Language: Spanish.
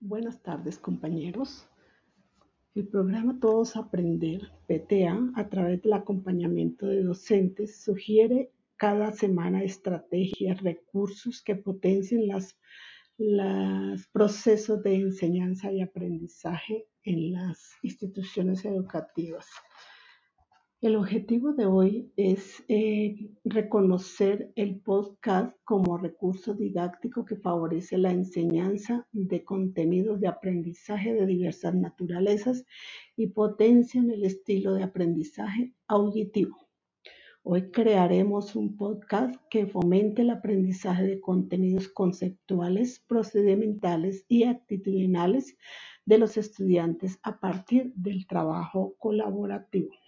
Buenas tardes, compañeros. El programa Todos Aprender, PTA, a través del acompañamiento de docentes, sugiere cada semana estrategias, recursos que potencien los procesos de enseñanza y aprendizaje en las instituciones educativas. El objetivo de hoy es eh, reconocer el podcast como recurso didáctico que favorece la enseñanza de contenidos de aprendizaje de diversas naturalezas y potencian el estilo de aprendizaje auditivo. Hoy crearemos un podcast que fomente el aprendizaje de contenidos conceptuales, procedimentales y actitudinales de los estudiantes a partir del trabajo colaborativo.